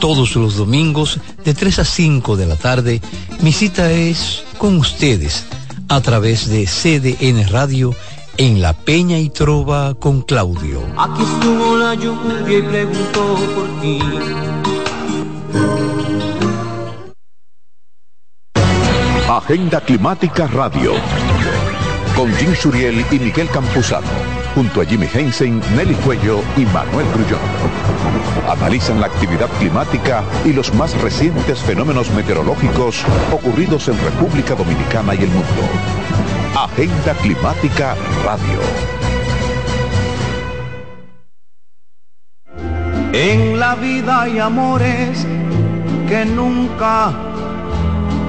Todos los domingos de 3 a 5 de la tarde, mi cita es con ustedes a través de CDN Radio en La Peña y Trova con Claudio. Aquí estuvo la lluvia y preguntó por ti. Agenda Climática Radio. Con Jim Suriel y Miguel Campuzano junto a Jimmy Hensen, Nelly Cuello y Manuel Grullón. Analizan la actividad climática y los más recientes fenómenos meteorológicos ocurridos en República Dominicana y el mundo. Agenda Climática Radio. En la vida hay amores que nunca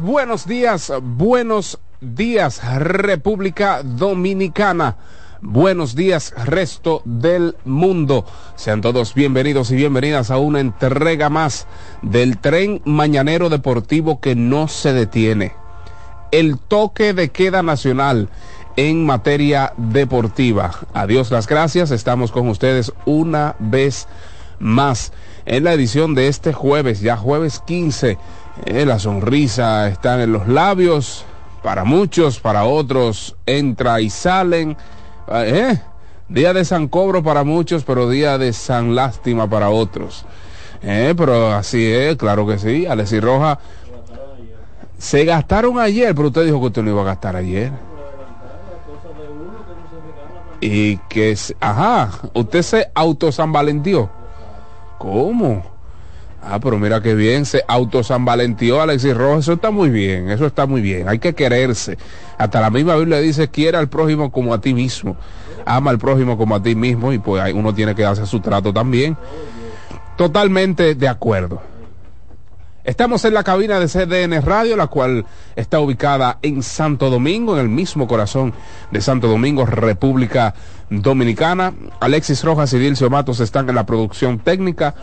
Buenos días, buenos días, República Dominicana. Buenos días, resto del mundo. Sean todos bienvenidos y bienvenidas a una entrega más del tren mañanero deportivo que no se detiene. El toque de queda nacional en materia deportiva. Adiós las gracias. Estamos con ustedes una vez más en la edición de este jueves, ya jueves 15 eh, la sonrisa está en los labios, para muchos, para otros entra y salen. Eh, día de San Cobro para muchos, pero día de San Lástima para otros. Eh, pero así es, claro que sí. Alexis Roja se gastaron ayer, pero usted dijo que usted no iba a gastar ayer. Y que, ajá, usted se auto San Valentió. ¿Cómo? Ah, pero mira qué bien, se auto San Alexis Rojas, eso está muy bien, eso está muy bien, hay que quererse. Hasta la misma Biblia dice, quiera al prójimo como a ti mismo, ama al prójimo como a ti mismo y pues uno tiene que darse su trato también. Totalmente de acuerdo. Estamos en la cabina de CDN Radio, la cual está ubicada en Santo Domingo, en el mismo corazón de Santo Domingo, República Dominicana. Alexis Rojas y Dilcio Matos están en la producción técnica.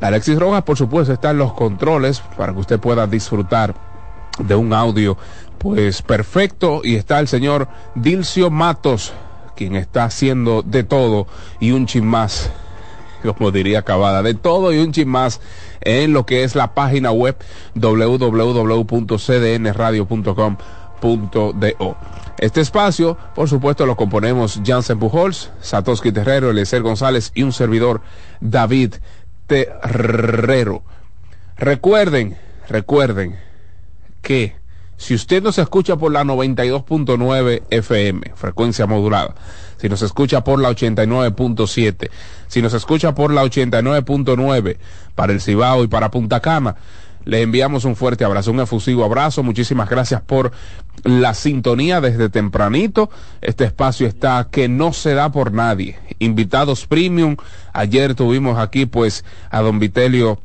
Alexis Rojas, por supuesto, está en los controles para que usted pueda disfrutar de un audio pues perfecto. Y está el señor Dilcio Matos, quien está haciendo de todo y un chin más, como diría Cavada, de todo y un chin más en lo que es la página web www.cdnradio.com Este espacio, por supuesto, lo componemos Jansen Pujols, Satoshi Terrero, Eliezer González y un servidor David Recuerden, recuerden que si usted nos escucha por la 92.9 FM, frecuencia modulada, si nos escucha por la 89.7, si nos escucha por la 89.9 para el Cibao y para Punta Cana, le enviamos un fuerte abrazo, un efusivo abrazo. Muchísimas gracias por la sintonía desde tempranito. Este espacio está que no se da por nadie. Invitados premium. Ayer tuvimos aquí pues a don Vitelio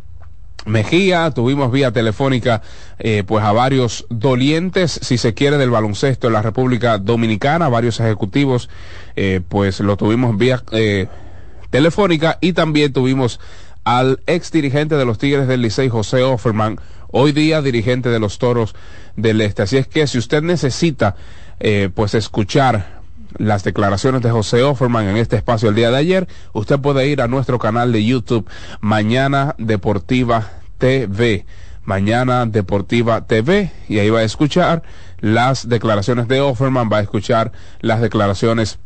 Mejía, tuvimos vía telefónica eh, pues a varios dolientes, si se quiere, del baloncesto en la República Dominicana, varios ejecutivos, eh, pues lo tuvimos vía eh, telefónica y también tuvimos al ex dirigente de los Tigres del Licey, José Offerman, hoy día dirigente de los Toros del Este. Así es que si usted necesita eh, pues escuchar las declaraciones de José Offerman en este espacio el día de ayer, usted puede ir a nuestro canal de YouTube Mañana Deportiva TV. Mañana Deportiva TV y ahí va a escuchar las declaraciones de Offerman, va a escuchar las declaraciones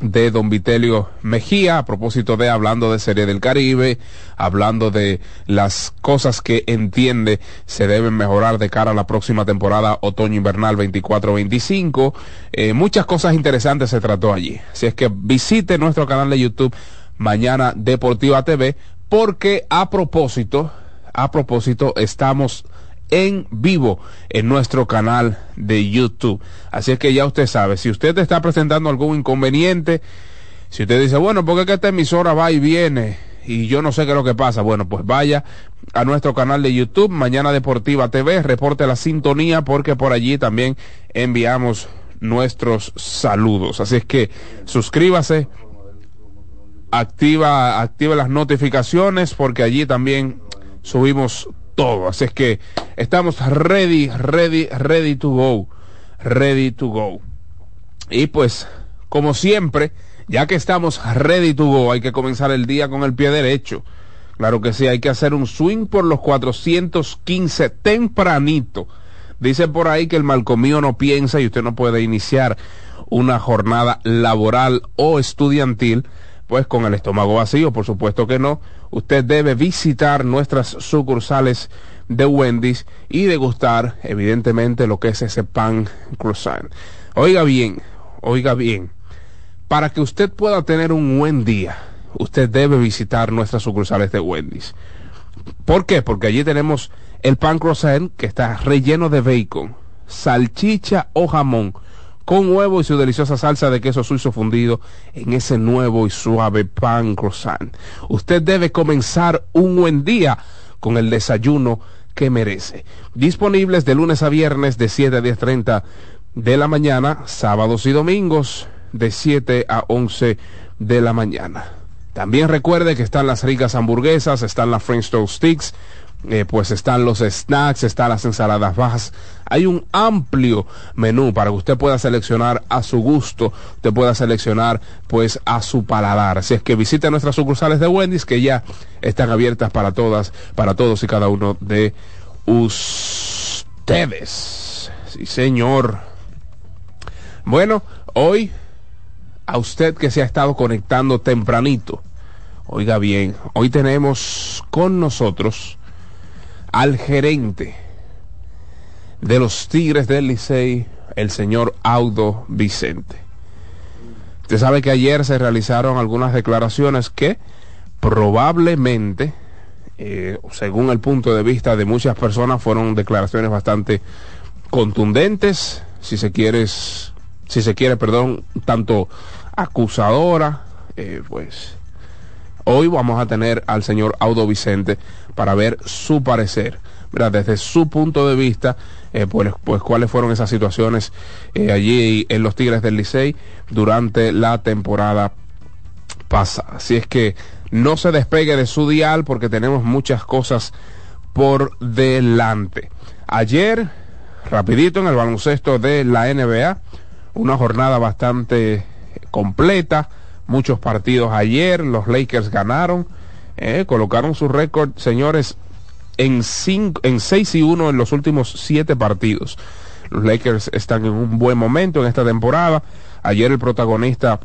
de don Vitelio Mejía a propósito de hablando de Serie del Caribe, hablando de las cosas que entiende se deben mejorar de cara a la próxima temporada otoño-invernal 24-25. Eh, muchas cosas interesantes se trató allí. Así es que visite nuestro canal de YouTube Mañana Deportiva TV porque a propósito, a propósito, estamos en vivo en nuestro canal de YouTube. Así es que ya usted sabe, si usted está presentando algún inconveniente, si usted dice, bueno, porque que esta emisora va y viene y yo no sé qué es lo que pasa, bueno, pues vaya a nuestro canal de YouTube, Mañana Deportiva TV, reporte la sintonía porque por allí también enviamos nuestros saludos. Así es que suscríbase, activa, activa las notificaciones porque allí también subimos todo. Así es que estamos ready, ready, ready to go. Ready to go. Y pues, como siempre, ya que estamos ready to go, hay que comenzar el día con el pie derecho. Claro que sí, hay que hacer un swing por los 415 tempranito. Dice por ahí que el malcomío no piensa y usted no puede iniciar una jornada laboral o estudiantil pues con el estómago vacío, por supuesto que no. Usted debe visitar nuestras sucursales de Wendy's y degustar, evidentemente, lo que es ese pan croissant. Oiga bien, oiga bien, para que usted pueda tener un buen día, usted debe visitar nuestras sucursales de Wendy's. ¿Por qué? Porque allí tenemos el pan croissant que está relleno de bacon, salchicha o jamón con huevo y su deliciosa salsa de queso suizo fundido en ese nuevo y suave pan croissant. Usted debe comenzar un buen día con el desayuno que merece. Disponibles de lunes a viernes de 7 a 10.30 de la mañana, sábados y domingos de 7 a 11 de la mañana. También recuerde que están las ricas hamburguesas, están las French Toast Sticks, eh, pues están los snacks, están las ensaladas bajas. Hay un amplio menú para que usted pueda seleccionar a su gusto, usted pueda seleccionar pues a su paladar. Así es que visite nuestras sucursales de Wendy's que ya están abiertas para todas, para todos y cada uno de ustedes. Sí, señor. Bueno, hoy a usted que se ha estado conectando tempranito. Oiga bien, hoy tenemos con nosotros al gerente de los Tigres del Licey, el señor Audo Vicente. Usted sabe que ayer se realizaron algunas declaraciones que probablemente, eh, según el punto de vista de muchas personas, fueron declaraciones bastante contundentes, si se quiere, si se quiere, perdón, tanto acusadora, eh, pues hoy vamos a tener al señor Audo Vicente para ver su parecer, desde su punto de vista, eh, pues, pues, cuáles fueron esas situaciones eh, allí en los Tigres del Licey durante la temporada pasada. Así es que no se despegue de su dial porque tenemos muchas cosas por delante. Ayer, rapidito en el baloncesto de la NBA, una jornada bastante completa, muchos partidos ayer, los Lakers ganaron, eh, colocaron su récord, señores, en, cinco, en 6 y 1 en los últimos 7 partidos. Los Lakers están en un buen momento en esta temporada. Ayer el protagonista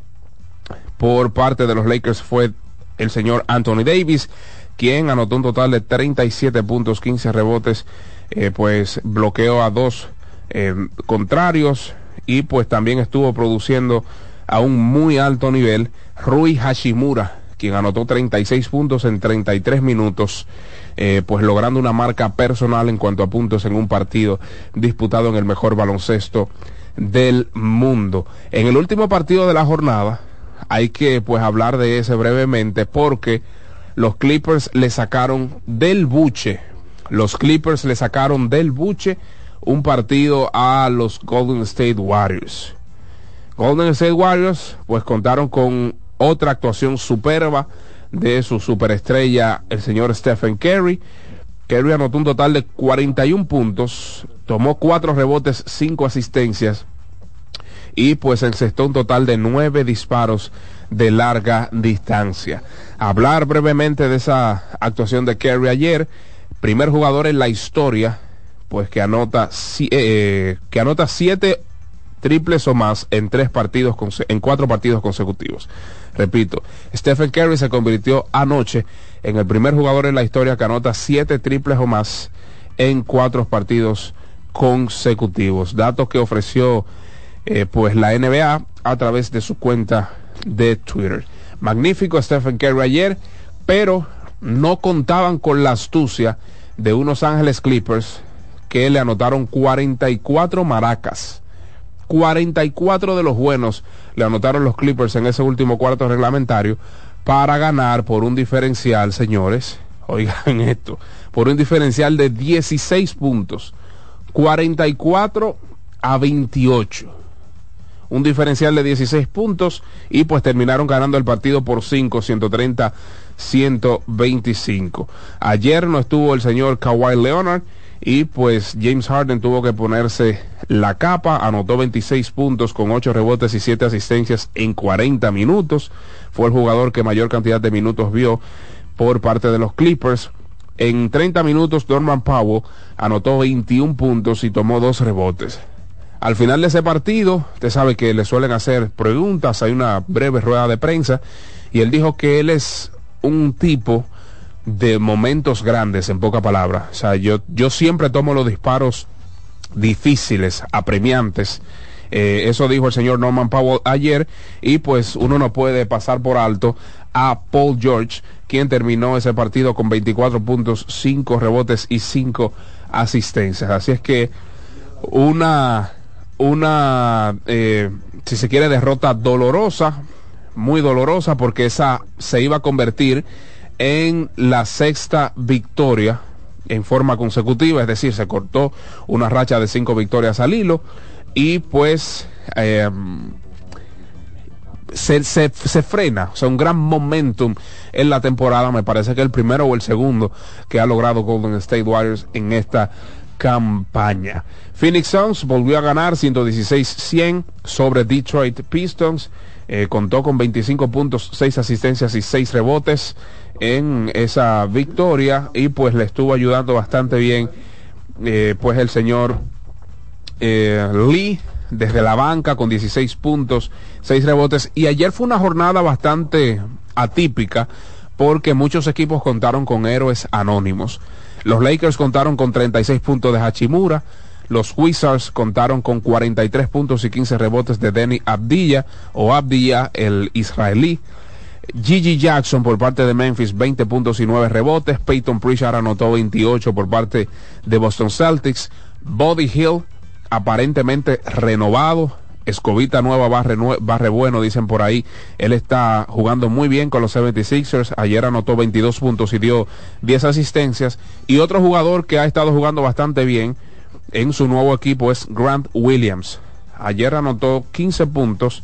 por parte de los Lakers fue el señor Anthony Davis, quien anotó un total de 37 puntos, 15 rebotes, eh, pues bloqueó a dos eh, contrarios y pues también estuvo produciendo a un muy alto nivel Rui Hashimura, quien anotó 36 puntos en 33 minutos, eh, pues logrando una marca personal en cuanto a puntos en un partido disputado en el mejor baloncesto del mundo. En el último partido de la jornada, hay que pues hablar de ese brevemente porque los Clippers le sacaron del buche, los Clippers le sacaron del buche un partido a los Golden State Warriors. Golden State Warriors pues contaron con otra actuación superba de su superestrella, el señor Stephen Curry. Curry anotó un total de 41 puntos, tomó cuatro rebotes, cinco asistencias y pues encestó un total de nueve disparos de larga distancia. Hablar brevemente de esa actuación de Kerry ayer, primer jugador en la historia, pues que anota, eh, que anota siete triples o más en tres partidos, en cuatro partidos consecutivos. Repito, Stephen Curry se convirtió anoche en el primer jugador en la historia que anota siete triples o más en cuatro partidos consecutivos. Datos que ofreció eh, pues la NBA a través de su cuenta de Twitter. Magnífico Stephen Curry ayer, pero no contaban con la astucia de unos Ángeles Clippers que le anotaron 44 maracas. 44 de los buenos le anotaron los Clippers en ese último cuarto reglamentario para ganar por un diferencial, señores. Oigan esto, por un diferencial de 16 puntos. 44 a 28 un diferencial de 16 puntos y pues terminaron ganando el partido por 5, 130, 125. Ayer no estuvo el señor Kawhi Leonard y pues James Harden tuvo que ponerse la capa, anotó 26 puntos con 8 rebotes y 7 asistencias en 40 minutos. Fue el jugador que mayor cantidad de minutos vio por parte de los Clippers. En 30 minutos, Norman Powell anotó 21 puntos y tomó dos rebotes. Al final de ese partido, usted sabe que le suelen hacer preguntas, hay una breve rueda de prensa, y él dijo que él es un tipo de momentos grandes, en poca palabra. O sea, yo, yo siempre tomo los disparos difíciles, apremiantes. Eh, eso dijo el señor Norman Powell ayer, y pues uno no puede pasar por alto a Paul George, quien terminó ese partido con 24 puntos, 5 rebotes y 5 asistencias. Así es que una una, eh, si se quiere, derrota dolorosa, muy dolorosa, porque esa se iba a convertir en la sexta victoria en forma consecutiva, es decir, se cortó una racha de cinco victorias al hilo y pues eh, se, se, se, frena, o sea, un gran momentum en la temporada, me parece que el primero o el segundo que ha logrado Golden State Warriors en esta campaña. Phoenix Suns volvió a ganar 116-100 sobre Detroit Pistons. Eh, contó con 25 puntos, 6 asistencias y 6 rebotes en esa victoria y pues le estuvo ayudando bastante bien eh, pues el señor eh, Lee desde la banca con 16 puntos, 6 rebotes y ayer fue una jornada bastante atípica porque muchos equipos contaron con héroes anónimos. Los Lakers contaron con 36 puntos de Hachimura. Los Wizards contaron con 43 puntos y 15 rebotes de Denny Abdilla o Abdilla, el israelí. Gigi Jackson por parte de Memphis, 20 puntos y 9 rebotes. Peyton Pritchard anotó 28 por parte de Boston Celtics. Body Hill, aparentemente renovado, Escobita nueva, barre, barre bueno, dicen por ahí. Él está jugando muy bien con los 76ers. Ayer anotó 22 puntos y dio 10 asistencias. Y otro jugador que ha estado jugando bastante bien en su nuevo equipo es Grant Williams. Ayer anotó 15 puntos,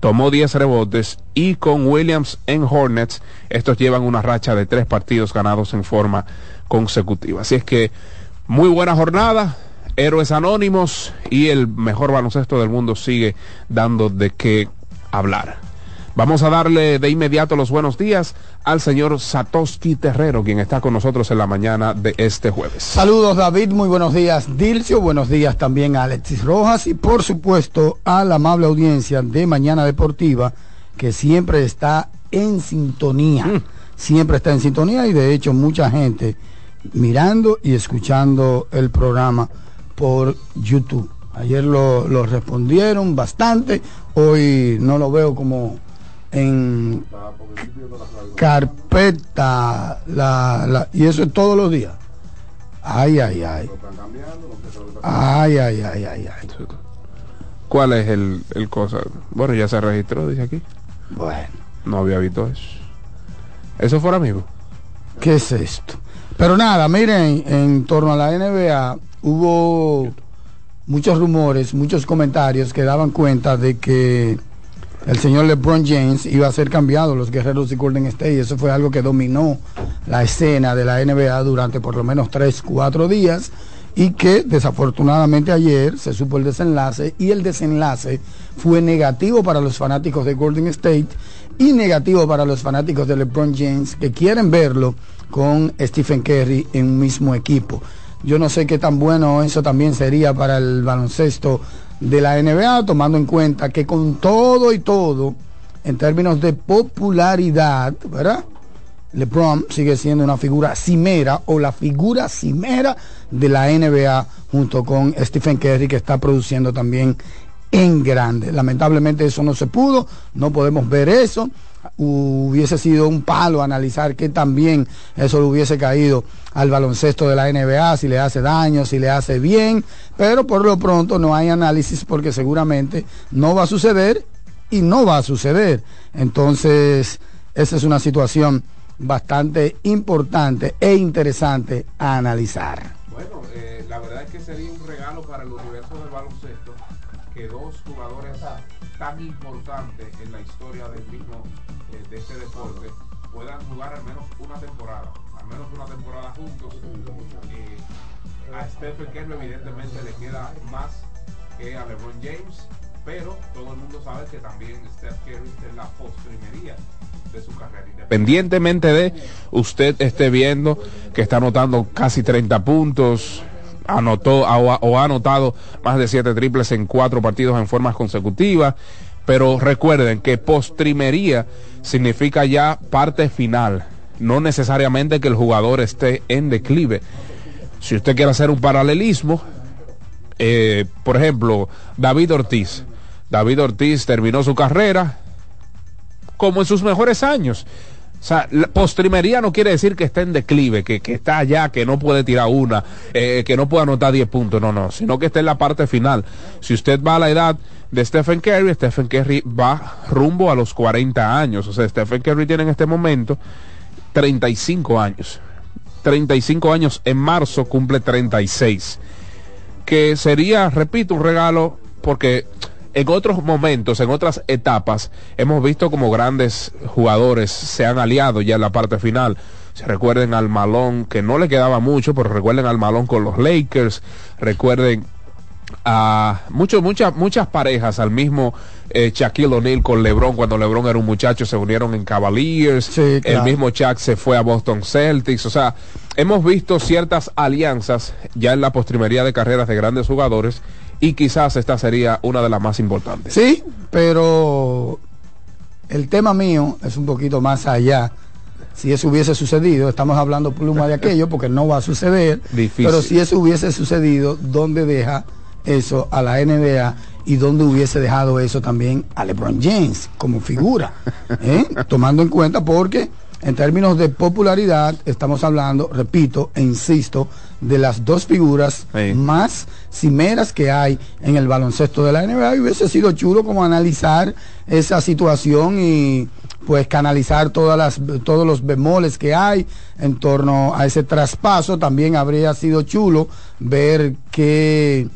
tomó 10 rebotes y con Williams en Hornets, estos llevan una racha de tres partidos ganados en forma consecutiva. Así es que muy buena jornada héroes anónimos y el mejor baloncesto del mundo sigue dando de qué hablar. Vamos a darle de inmediato los buenos días al señor Satoshi Terrero, quien está con nosotros en la mañana de este jueves. Saludos David, muy buenos días Dilcio, buenos días también a Alexis Rojas y por supuesto a la amable audiencia de Mañana Deportiva que siempre está en sintonía, mm. siempre está en sintonía y de hecho mucha gente mirando y escuchando el programa por YouTube. Ayer lo, lo respondieron bastante, hoy no lo veo como en carpeta la, y eso es todos los días. Ay, ay, ay. Ay, ay, ay, ay, ay. ¿Cuál es el, el cosa? Bueno, ya se registró, dice aquí. Bueno. No había visto eso. ¿Eso fuera amigo? ¿Qué es esto? Pero nada, miren, en torno a la NBA hubo muchos rumores, muchos comentarios que daban cuenta de que el señor LeBron James iba a ser cambiado los guerreros de Golden State. Y eso fue algo que dominó la escena de la NBA durante por lo menos 3, 4 días y que desafortunadamente ayer se supo el desenlace y el desenlace fue negativo para los fanáticos de Golden State y negativo para los fanáticos de LeBron James que quieren verlo con Stephen Curry en un mismo equipo. Yo no sé qué tan bueno eso también sería para el baloncesto de la NBA, tomando en cuenta que con todo y todo, en términos de popularidad, ¿verdad? LeBron sigue siendo una figura cimera o la figura cimera de la NBA junto con Stephen Curry que está produciendo también en grande. Lamentablemente eso no se pudo, no podemos ver eso. Hubiese sido un palo analizar que también eso le hubiese caído al baloncesto de la NBA, si le hace daño, si le hace bien, pero por lo pronto no hay análisis porque seguramente no va a suceder y no va a suceder. Entonces, esa es una situación bastante importante e interesante a analizar. Bueno, eh, la verdad es que sería un regalo para el universo del baloncesto que dos jugadores tan importantes en la historia del mismo eh, de este deporte puedan jugar al menos una temporada, al menos una temporada juntos. Eh, a Stephen Curry evidentemente le queda más que a LeBron James, pero todo el mundo sabe que también Steph Curry es la postrimería de su carrera. Independientemente de usted esté viendo que está anotando casi 30 puntos, anotó o, ha anotado más de 7 triples en cuatro partidos en formas consecutivas. Pero recuerden que postrimería significa ya parte final, no necesariamente que el jugador esté en declive. Si usted quiere hacer un paralelismo, eh, por ejemplo, David Ortiz. David Ortiz terminó su carrera, como en sus mejores años. O sea, la postrimería no quiere decir que esté en declive, que, está allá, que no puede tirar una, eh, que no puede anotar 10 puntos, no, no, sino que está en la parte final. Si usted va a la edad de Stephen Curry, Stephen Curry va rumbo a los 40 años. O sea, Stephen Curry tiene en este momento 35 años. 35 años en marzo cumple 36. Que sería, repito, un regalo porque en otros momentos, en otras etapas, hemos visto como grandes jugadores se han aliado ya en la parte final. Se recuerden al Malón, que no le quedaba mucho, pero recuerden al Malón con los Lakers, recuerden a muchos, muchas, muchas parejas, al mismo eh, Shaquille O'Neal con LeBron, cuando LeBron era un muchacho, se unieron en Cavaliers, el mismo Shaq se fue a Boston Celtics, o sea, hemos visto ciertas alianzas ya en la postrimería de carreras de grandes jugadores y quizás esta sería una de las más importantes. Sí, pero el tema mío es un poquito más allá. Si eso hubiese sucedido, estamos hablando pluma de aquello porque no va a suceder. Pero si eso hubiese sucedido, ¿dónde deja eso a la NBA y dónde hubiese dejado eso también a LeBron James como figura? ¿Eh? Tomando en cuenta porque en términos de popularidad, estamos hablando, repito e insisto, de las dos figuras más cimeras que hay en el baloncesto de la NBA. Y hubiese sido chulo como analizar esa situación y pues canalizar todas las, todos los bemoles que hay en torno a ese traspaso. También habría sido chulo ver qué,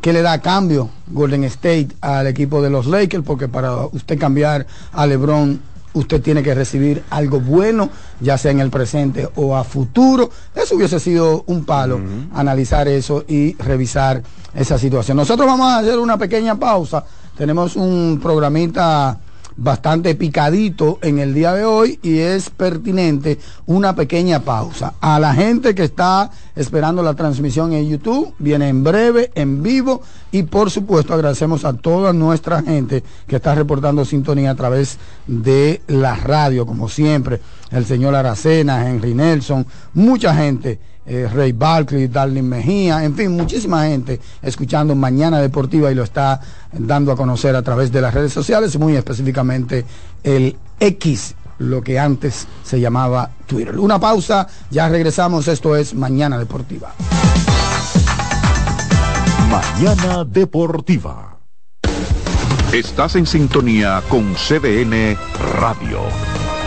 qué le da cambio Golden State al equipo de los Lakers, porque para usted cambiar a LeBron usted tiene que recibir algo bueno, ya sea en el presente o a futuro. Eso hubiese sido un palo, analizar eso y revisar esa situación. Nosotros vamos a hacer una pequeña pausa. Tenemos un programita bastante picadito en el día de hoy y es pertinente una pequeña pausa. A la gente que está esperando la transmisión en YouTube, viene en breve, en vivo y por supuesto agradecemos a toda nuestra gente que está reportando sintonía a través de la radio, como siempre, el señor Aracena, Henry Nelson, mucha gente eh, Rey Barkley, Darlene Mejía, en fin, muchísima gente escuchando Mañana Deportiva y lo está dando a conocer a través de las redes sociales, muy específicamente el X, lo que antes se llamaba Twitter. Una pausa, ya regresamos, esto es Mañana Deportiva. Mañana Deportiva. Estás en sintonía con CDN Radio.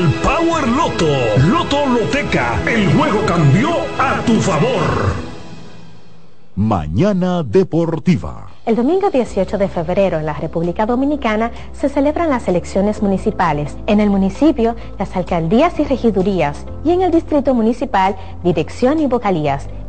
el Power Loto. Loto Loteca, el juego cambió a tu favor. Mañana Deportiva. El domingo 18 de febrero en la República Dominicana se celebran las elecciones municipales. En el municipio, las alcaldías y regidurías y en el distrito municipal, dirección y vocalías.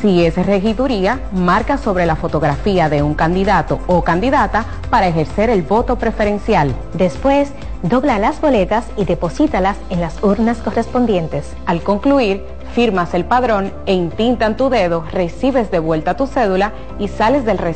Si es regiduría, marca sobre la fotografía de un candidato o candidata para ejercer el voto preferencial. Después, dobla las boletas y deposítalas en las urnas correspondientes. Al concluir, firmas el padrón e intintan tu dedo, recibes de vuelta tu cédula y sales del recinto